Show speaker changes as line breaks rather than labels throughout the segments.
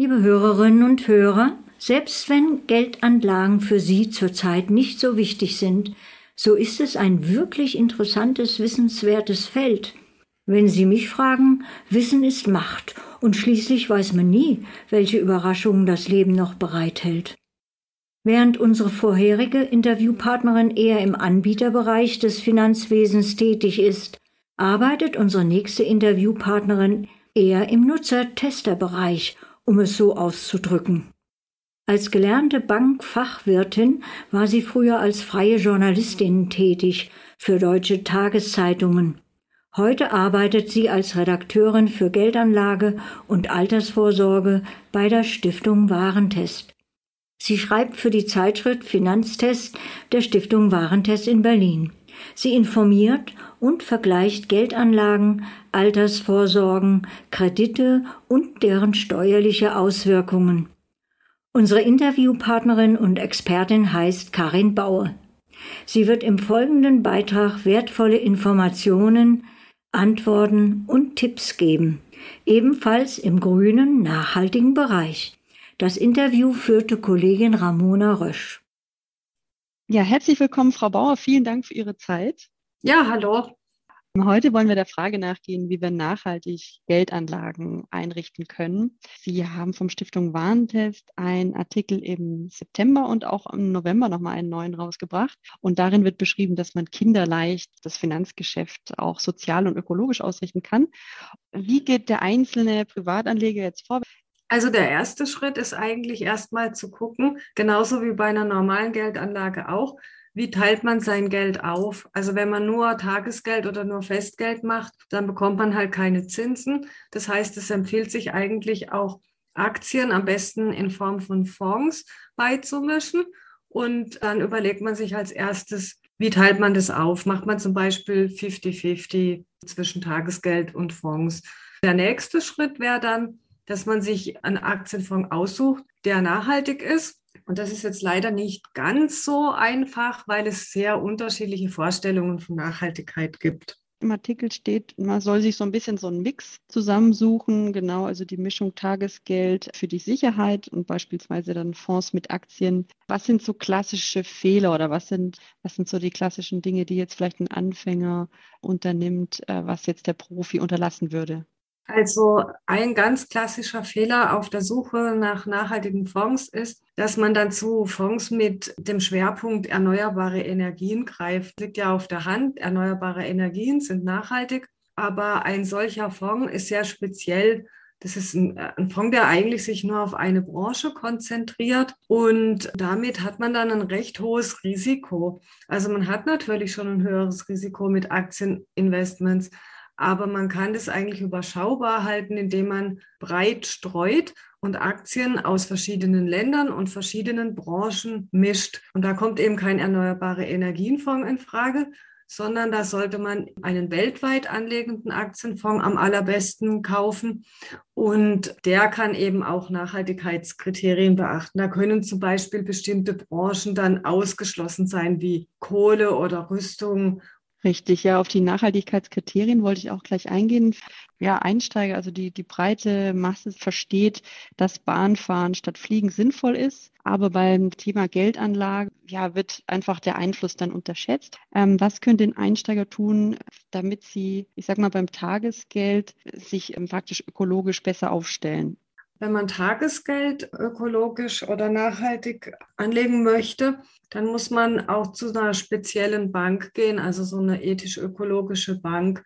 Liebe Hörerinnen und Hörer, selbst wenn Geldanlagen für Sie zurzeit nicht so wichtig sind, so ist es ein wirklich interessantes, wissenswertes Feld. Wenn Sie mich fragen, Wissen ist Macht und schließlich weiß man nie, welche Überraschungen das Leben noch bereithält. Während unsere vorherige Interviewpartnerin eher im Anbieterbereich des Finanzwesens tätig ist, arbeitet unsere nächste Interviewpartnerin eher im Nutzer-Tester-Bereich, um es so auszudrücken. Als gelernte Bankfachwirtin war sie früher als freie Journalistin tätig für deutsche Tageszeitungen. Heute arbeitet sie als Redakteurin für Geldanlage und Altersvorsorge bei der Stiftung Warentest. Sie schreibt für die Zeitschrift Finanztest der Stiftung Warentest in Berlin. Sie informiert und vergleicht Geldanlagen, Altersvorsorgen, Kredite und deren steuerliche Auswirkungen. Unsere Interviewpartnerin und Expertin heißt Karin Baue. Sie wird im folgenden Beitrag wertvolle Informationen, Antworten und Tipps geben, ebenfalls im grünen, nachhaltigen Bereich. Das Interview führte Kollegin Ramona Rösch.
Ja, herzlich willkommen, Frau Bauer. Vielen Dank für Ihre Zeit.
Ja, hallo.
Heute wollen wir der Frage nachgehen, wie wir nachhaltig Geldanlagen einrichten können. Sie haben vom Stiftung Warentest einen Artikel im September und auch im November nochmal einen neuen rausgebracht. Und darin wird beschrieben, dass man kinderleicht das Finanzgeschäft auch sozial und ökologisch ausrichten kann. Wie geht der einzelne Privatanleger jetzt vor?
Also der erste Schritt ist eigentlich erstmal zu gucken, genauso wie bei einer normalen Geldanlage auch, wie teilt man sein Geld auf? Also wenn man nur Tagesgeld oder nur Festgeld macht, dann bekommt man halt keine Zinsen. Das heißt, es empfiehlt sich eigentlich auch Aktien am besten in Form von Fonds beizumischen. Und dann überlegt man sich als erstes, wie teilt man das auf? Macht man zum Beispiel 50-50 zwischen Tagesgeld und Fonds? Der nächste Schritt wäre dann, dass man sich einen Aktienfonds aussucht, der nachhaltig ist. Und das ist jetzt leider nicht ganz so einfach, weil es sehr unterschiedliche Vorstellungen von Nachhaltigkeit gibt.
Im Artikel steht, man soll sich so ein bisschen so einen Mix zusammensuchen, genau, also die Mischung Tagesgeld für die Sicherheit und beispielsweise dann Fonds mit Aktien. Was sind so klassische Fehler oder was sind, was sind so die klassischen Dinge, die jetzt vielleicht ein Anfänger unternimmt, äh, was jetzt der Profi unterlassen würde?
Also ein ganz klassischer Fehler auf der Suche nach nachhaltigen Fonds ist, dass man dann zu Fonds mit dem Schwerpunkt erneuerbare Energien greift. Liegt ja auf der Hand, erneuerbare Energien sind nachhaltig, aber ein solcher Fonds ist sehr speziell. Das ist ein, ein Fonds, der eigentlich sich nur auf eine Branche konzentriert und damit hat man dann ein recht hohes Risiko. Also man hat natürlich schon ein höheres Risiko mit Aktieninvestments, aber man kann das eigentlich überschaubar halten, indem man breit streut und Aktien aus verschiedenen Ländern und verschiedenen Branchen mischt. Und da kommt eben kein erneuerbare Energienfonds in Frage, sondern da sollte man einen weltweit anlegenden Aktienfonds am allerbesten kaufen. Und der kann eben auch Nachhaltigkeitskriterien beachten. Da können zum Beispiel bestimmte Branchen dann ausgeschlossen sein, wie Kohle oder Rüstung
Richtig, ja, auf die Nachhaltigkeitskriterien wollte ich auch gleich eingehen. Ja, Einsteiger, also die, die breite Masse versteht, dass Bahnfahren statt Fliegen sinnvoll ist. Aber beim Thema Geldanlage, ja, wird einfach der Einfluss dann unterschätzt. Ähm, was können den Einsteiger tun, damit sie, ich sag mal, beim Tagesgeld sich ähm, praktisch ökologisch besser aufstellen?
Wenn man Tagesgeld ökologisch oder nachhaltig anlegen möchte, dann muss man auch zu einer speziellen Bank gehen, also so eine ethisch-ökologische Bank.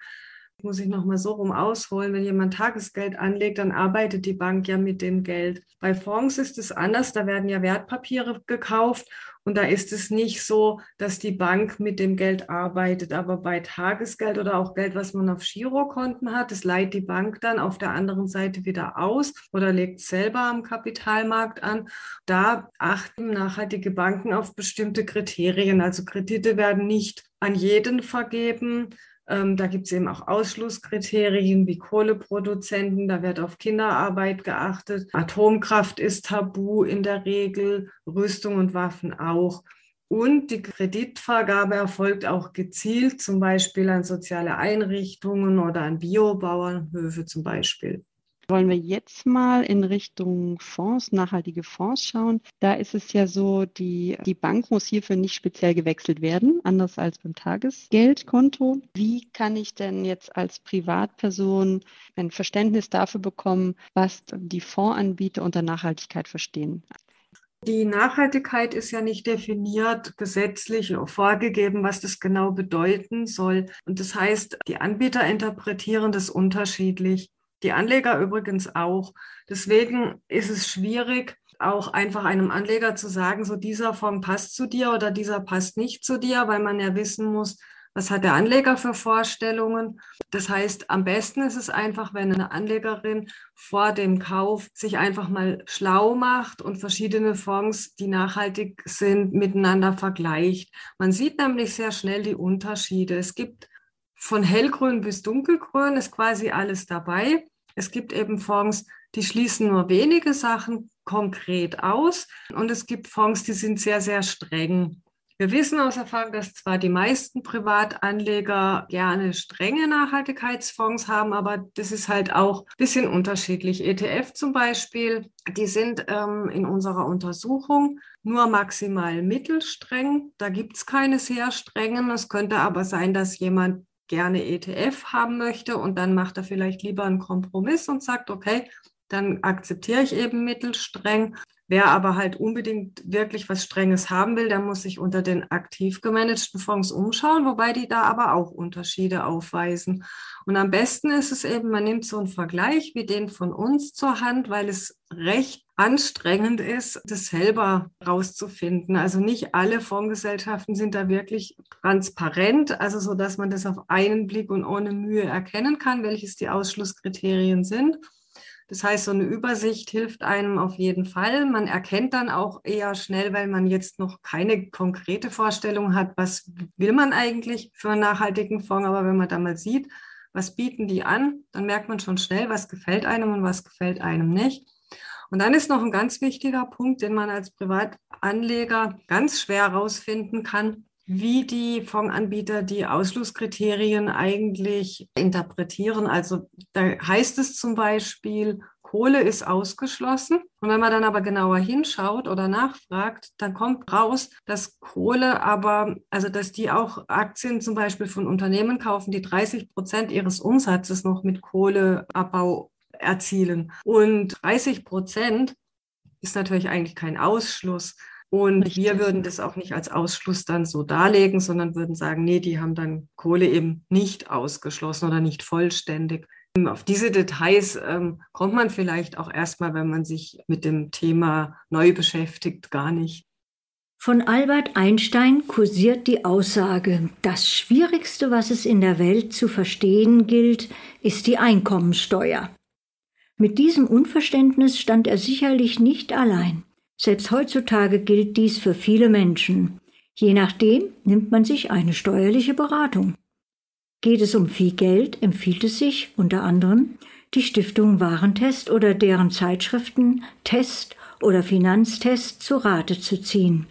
Muss ich nochmal so rum ausholen. Wenn jemand Tagesgeld anlegt, dann arbeitet die Bank ja mit dem Geld. Bei Fonds ist es anders, da werden ja Wertpapiere gekauft und da ist es nicht so, dass die Bank mit dem Geld arbeitet. Aber bei Tagesgeld oder auch Geld, was man auf Girokonten hat, das leiht die Bank dann auf der anderen Seite wieder aus oder legt selber am Kapitalmarkt an. Da achten nachhaltige Banken auf bestimmte Kriterien. Also Kredite werden nicht an jeden vergeben ähm, da gibt es eben auch Ausschlusskriterien wie Kohleproduzenten, da wird auf Kinderarbeit geachtet. Atomkraft ist tabu in der Regel, Rüstung und Waffen auch. Und die Kreditvergabe erfolgt auch gezielt, zum Beispiel an soziale Einrichtungen oder an Biobauernhöfe zum Beispiel.
Wollen wir jetzt mal in Richtung Fonds, nachhaltige Fonds schauen? Da ist es ja so, die, die Bank muss hierfür nicht speziell gewechselt werden, anders als beim Tagesgeldkonto. Wie kann ich denn jetzt als Privatperson ein Verständnis dafür bekommen, was die Fondsanbieter unter Nachhaltigkeit verstehen?
Die Nachhaltigkeit ist ja nicht definiert, gesetzlich vorgegeben, was das genau bedeuten soll. Und das heißt, die Anbieter interpretieren das unterschiedlich. Die Anleger übrigens auch. Deswegen ist es schwierig, auch einfach einem Anleger zu sagen, so dieser Fonds passt zu dir oder dieser passt nicht zu dir, weil man ja wissen muss, was hat der Anleger für Vorstellungen? Das heißt, am besten ist es einfach, wenn eine Anlegerin vor dem Kauf sich einfach mal schlau macht und verschiedene Fonds, die nachhaltig sind, miteinander vergleicht. Man sieht nämlich sehr schnell die Unterschiede. Es gibt von hellgrün bis dunkelgrün ist quasi alles dabei. Es gibt eben Fonds, die schließen nur wenige Sachen konkret aus und es gibt Fonds, die sind sehr, sehr streng. Wir wissen aus Erfahrung, dass zwar die meisten Privatanleger gerne strenge Nachhaltigkeitsfonds haben, aber das ist halt auch ein bisschen unterschiedlich. ETF zum Beispiel, die sind ähm, in unserer Untersuchung nur maximal mittelstreng. Da gibt es keine sehr strengen. Es könnte aber sein, dass jemand gerne ETF haben möchte und dann macht er vielleicht lieber einen Kompromiss und sagt, okay, dann akzeptiere ich eben mittelstreng. Wer aber halt unbedingt wirklich was Strenges haben will, der muss sich unter den aktiv gemanagten Fonds umschauen, wobei die da aber auch Unterschiede aufweisen. Und am besten ist es eben, man nimmt so einen Vergleich wie den von uns zur Hand, weil es recht anstrengend ist, das selber rauszufinden. Also nicht alle Fondsgesellschaften sind da wirklich transparent, also so, dass man das auf einen Blick und ohne Mühe erkennen kann, welches die Ausschlusskriterien sind. Das heißt, so eine Übersicht hilft einem auf jeden Fall. Man erkennt dann auch eher schnell, weil man jetzt noch keine konkrete Vorstellung hat, was will man eigentlich für einen nachhaltigen Fonds. Aber wenn man da mal sieht, was bieten die an, dann merkt man schon schnell, was gefällt einem und was gefällt einem nicht. Und dann ist noch ein ganz wichtiger Punkt, den man als Privatanleger ganz schwer herausfinden kann, wie die Fondsanbieter die Ausschlusskriterien eigentlich interpretieren. Also da heißt es zum Beispiel, Kohle ist ausgeschlossen. Und wenn man dann aber genauer hinschaut oder nachfragt, dann kommt raus, dass Kohle aber, also dass die auch Aktien zum Beispiel von Unternehmen kaufen, die 30 Prozent ihres Umsatzes noch mit Kohleabbau erzielen. Und 30 Prozent ist natürlich eigentlich kein Ausschluss. Und Richtig. wir würden das auch nicht als Ausschluss dann so darlegen, sondern würden sagen, nee, die haben dann Kohle eben nicht ausgeschlossen oder nicht vollständig. Auf diese Details ähm, kommt man vielleicht auch erstmal, wenn man sich mit dem Thema neu beschäftigt, gar nicht.
Von Albert Einstein kursiert die Aussage, das Schwierigste, was es in der Welt zu verstehen gilt, ist die Einkommensteuer. Mit diesem Unverständnis stand er sicherlich nicht allein. Selbst heutzutage gilt dies für viele Menschen. Je nachdem nimmt man sich eine steuerliche Beratung. Geht es um viel Geld, empfiehlt es sich unter anderem, die Stiftung Warentest oder deren Zeitschriften Test oder Finanztest zu Rate zu ziehen.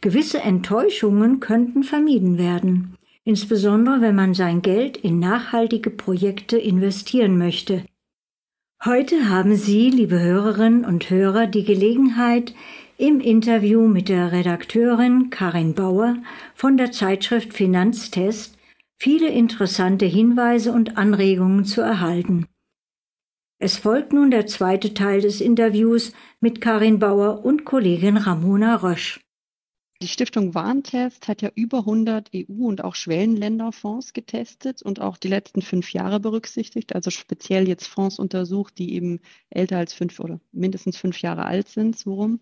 Gewisse Enttäuschungen könnten vermieden werden, insbesondere wenn man sein Geld in nachhaltige Projekte investieren möchte. Heute haben Sie, liebe Hörerinnen und Hörer, die Gelegenheit, im Interview mit der Redakteurin Karin Bauer von der Zeitschrift Finanztest viele interessante Hinweise und Anregungen zu erhalten. Es folgt nun der zweite Teil des Interviews mit Karin Bauer und Kollegin Ramona Rösch.
Die Stiftung Warntest hat ja über 100 EU- und auch Schwellenländerfonds getestet und auch die letzten fünf Jahre berücksichtigt, also speziell jetzt Fonds untersucht, die eben älter als fünf oder mindestens fünf Jahre alt sind, so rum.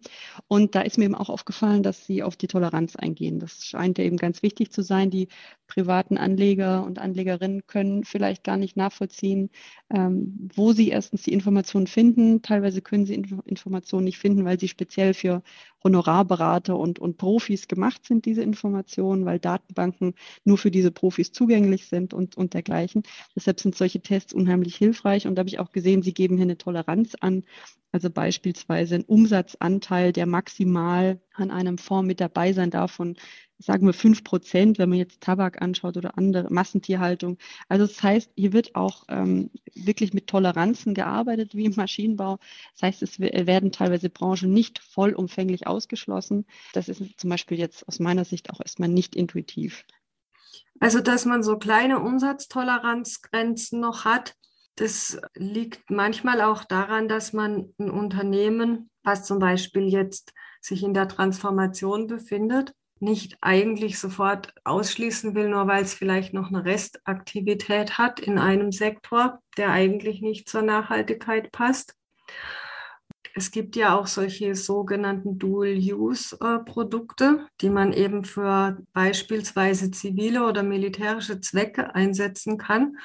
Und da ist mir eben auch aufgefallen, dass sie auf die Toleranz eingehen. Das scheint ja eben ganz wichtig zu sein. Die privaten Anleger und Anlegerinnen können vielleicht gar nicht nachvollziehen, ähm, wo sie erstens die Informationen finden. Teilweise können sie Informationen nicht finden, weil sie speziell für Honorarberater und, und Profis gemacht sind, diese Informationen, weil Datenbanken nur für diese Profis zugänglich sind und, und dergleichen. Deshalb sind solche Tests unheimlich hilfreich und da habe ich auch gesehen, sie geben hier eine Toleranz an Also beispielsweise ein Umsatzanteil, der maximal an einem Fonds mit dabei sein darf von, sagen wir, fünf Prozent, wenn man jetzt Tabak anschaut oder andere Massentierhaltung. Also das heißt, hier wird auch ähm, wirklich mit Toleranzen gearbeitet wie im Maschinenbau. Das heißt, es werden teilweise Branchen nicht vollumfänglich ausgeschlossen. Das ist zum Beispiel jetzt aus meiner Sicht auch erstmal nicht intuitiv.
Also, dass man so kleine Umsatztoleranzgrenzen noch hat, das liegt manchmal auch daran, dass man ein Unternehmen, was zum Beispiel jetzt sich in der Transformation befindet, nicht eigentlich sofort ausschließen will, nur weil es vielleicht noch eine Restaktivität hat in einem Sektor, der eigentlich nicht zur Nachhaltigkeit passt. Es gibt ja auch solche sogenannten Dual-Use-Produkte, die man eben für beispielsweise zivile oder militärische Zwecke einsetzen kann.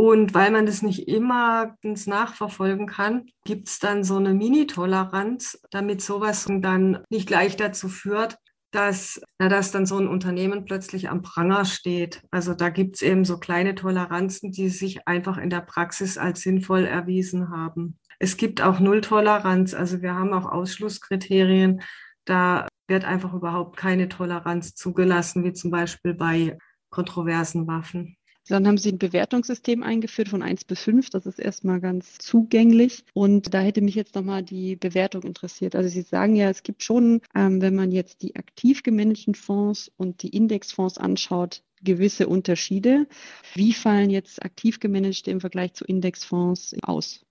Und weil man das nicht immer nachverfolgen kann, gibt es dann so eine Mini-Toleranz, damit sowas dann nicht gleich dazu führt, dass, na, dass dann so ein Unternehmen plötzlich am Pranger steht. Also da gibt es eben so kleine Toleranzen, die sich einfach in der Praxis als sinnvoll erwiesen haben. Es gibt auch Nulltoleranz, also wir haben auch Ausschlusskriterien. Da wird einfach überhaupt keine Toleranz zugelassen, wie zum Beispiel bei kontroversen Waffen.
Dann haben Sie ein Bewertungssystem eingeführt von 1 bis 5. Das ist erstmal ganz zugänglich. Und da hätte mich jetzt nochmal die Bewertung interessiert. Also Sie sagen ja, es gibt schon, ähm, wenn man jetzt die aktiv gemanagten Fonds und die Indexfonds anschaut, gewisse Unterschiede. Wie fallen jetzt aktiv gemanagte im Vergleich zu Indexfonds aus?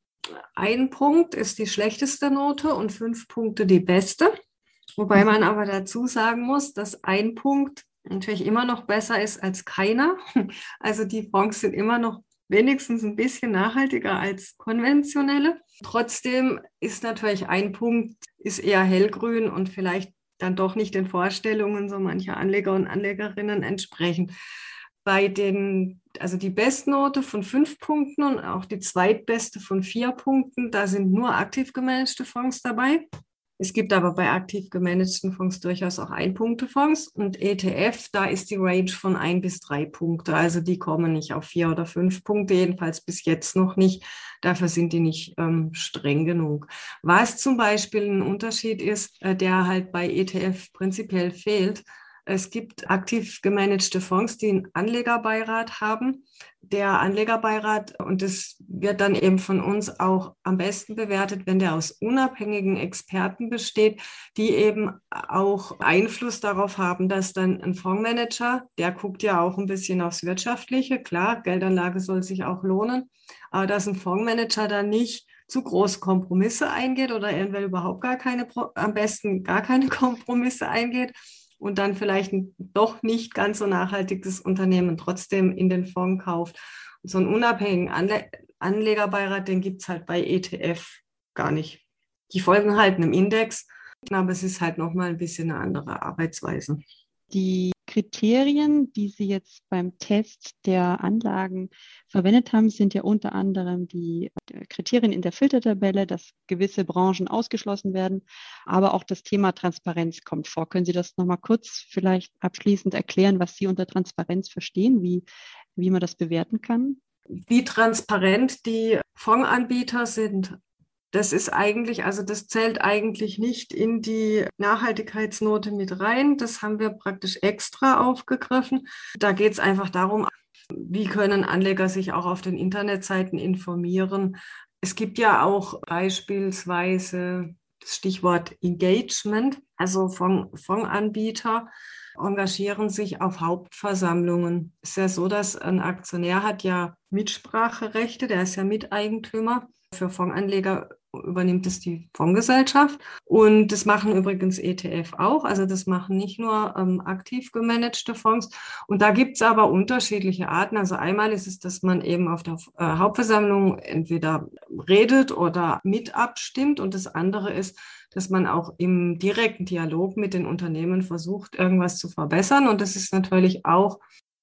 Ein Punkt ist die schlechteste Note und fünf Punkte die beste. Wobei man aber dazu sagen muss, dass ein Punkt natürlich immer noch besser ist als keiner. Also die Fonds sind immer noch wenigstens ein bisschen nachhaltiger als konventionelle. Trotzdem ist natürlich ein Punkt, ist eher hellgrün und vielleicht dann doch nicht den Vorstellungen so mancher Anleger und Anlegerinnen entsprechend. Bei den, also die Bestnote von fünf Punkten und auch die zweitbeste von vier Punkten, da sind nur aktiv gemanagte Fonds dabei. Es gibt aber bei aktiv gemanagten Fonds durchaus auch Ein-Punkte-Fonds und ETF, da ist die Range von ein bis drei Punkte. Also die kommen nicht auf vier oder fünf Punkte, jedenfalls bis jetzt noch nicht. Dafür sind die nicht ähm, streng genug. Was zum Beispiel ein Unterschied ist, äh, der halt bei ETF prinzipiell fehlt, es gibt aktiv gemanagte Fonds, die einen Anlegerbeirat haben. Der Anlegerbeirat, und das wird dann eben von uns auch am besten bewertet, wenn der aus unabhängigen Experten besteht, die eben auch Einfluss darauf haben, dass dann ein Fondsmanager, der guckt ja auch ein bisschen aufs Wirtschaftliche, klar, Geldanlage soll sich auch lohnen, aber dass ein Fondsmanager dann nicht zu große Kompromisse eingeht oder irgendwann überhaupt gar keine, am besten gar keine Kompromisse eingeht, und dann vielleicht ein doch nicht ganz so nachhaltiges Unternehmen trotzdem in den Fonds kauft. Und so einen unabhängigen Anle Anlegerbeirat, den gibt es halt bei ETF gar nicht. Die folgen halt einem Index, aber es ist halt nochmal ein bisschen eine andere Arbeitsweise.
Die Kriterien, die Sie jetzt beim Test der Anlagen verwendet haben, sind ja unter anderem die Kriterien in der Filtertabelle, dass gewisse Branchen ausgeschlossen werden, aber auch das Thema Transparenz kommt vor. Können Sie das nochmal kurz vielleicht abschließend erklären, was Sie unter Transparenz verstehen, wie, wie man das bewerten kann?
Wie transparent die Fondsanbieter sind. Das ist eigentlich, also das zählt eigentlich nicht in die Nachhaltigkeitsnote mit rein. Das haben wir praktisch extra aufgegriffen. Da geht es einfach darum, wie können Anleger sich auch auf den Internetseiten informieren. Es gibt ja auch beispielsweise das Stichwort Engagement, also Fondsanbieter engagieren sich auf Hauptversammlungen. Es ist ja so, dass ein Aktionär hat ja Mitspracherechte, der ist ja Miteigentümer. Für Fondsanleger übernimmt es die Fondsgesellschaft. Und das machen übrigens ETF auch. Also das machen nicht nur ähm, aktiv gemanagte Fonds. Und da gibt es aber unterschiedliche Arten. Also einmal ist es, dass man eben auf der äh, Hauptversammlung entweder redet oder mit abstimmt. Und das andere ist, dass man auch im direkten Dialog mit den Unternehmen versucht, irgendwas zu verbessern. Und das ist natürlich auch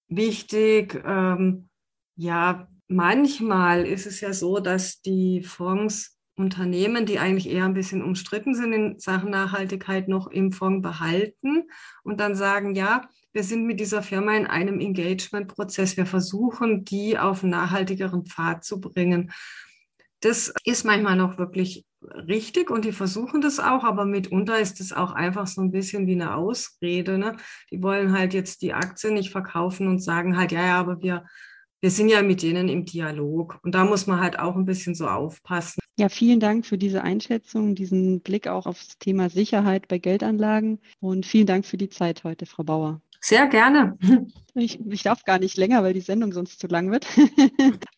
wichtig. Ähm, ja, manchmal ist es ja so, dass die Fonds Unternehmen, die eigentlich eher ein bisschen umstritten sind in Sachen Nachhaltigkeit, noch im Fonds behalten und dann sagen, ja, wir sind mit dieser Firma in einem Engagement-Prozess. Wir versuchen, die auf einen nachhaltigeren Pfad zu bringen. Das ist manchmal noch wirklich richtig und die versuchen das auch, aber mitunter ist es auch einfach so ein bisschen wie eine Ausrede. Ne? Die wollen halt jetzt die Aktie nicht verkaufen und sagen halt, ja, ja, aber wir, wir sind ja mit denen im Dialog. Und da muss man halt auch ein bisschen so aufpassen.
Ja, vielen Dank für diese Einschätzung, diesen Blick auch aufs Thema Sicherheit bei Geldanlagen und vielen Dank für die Zeit heute, Frau Bauer.
Sehr gerne.
Ich, ich darf gar nicht länger, weil die Sendung sonst zu lang wird.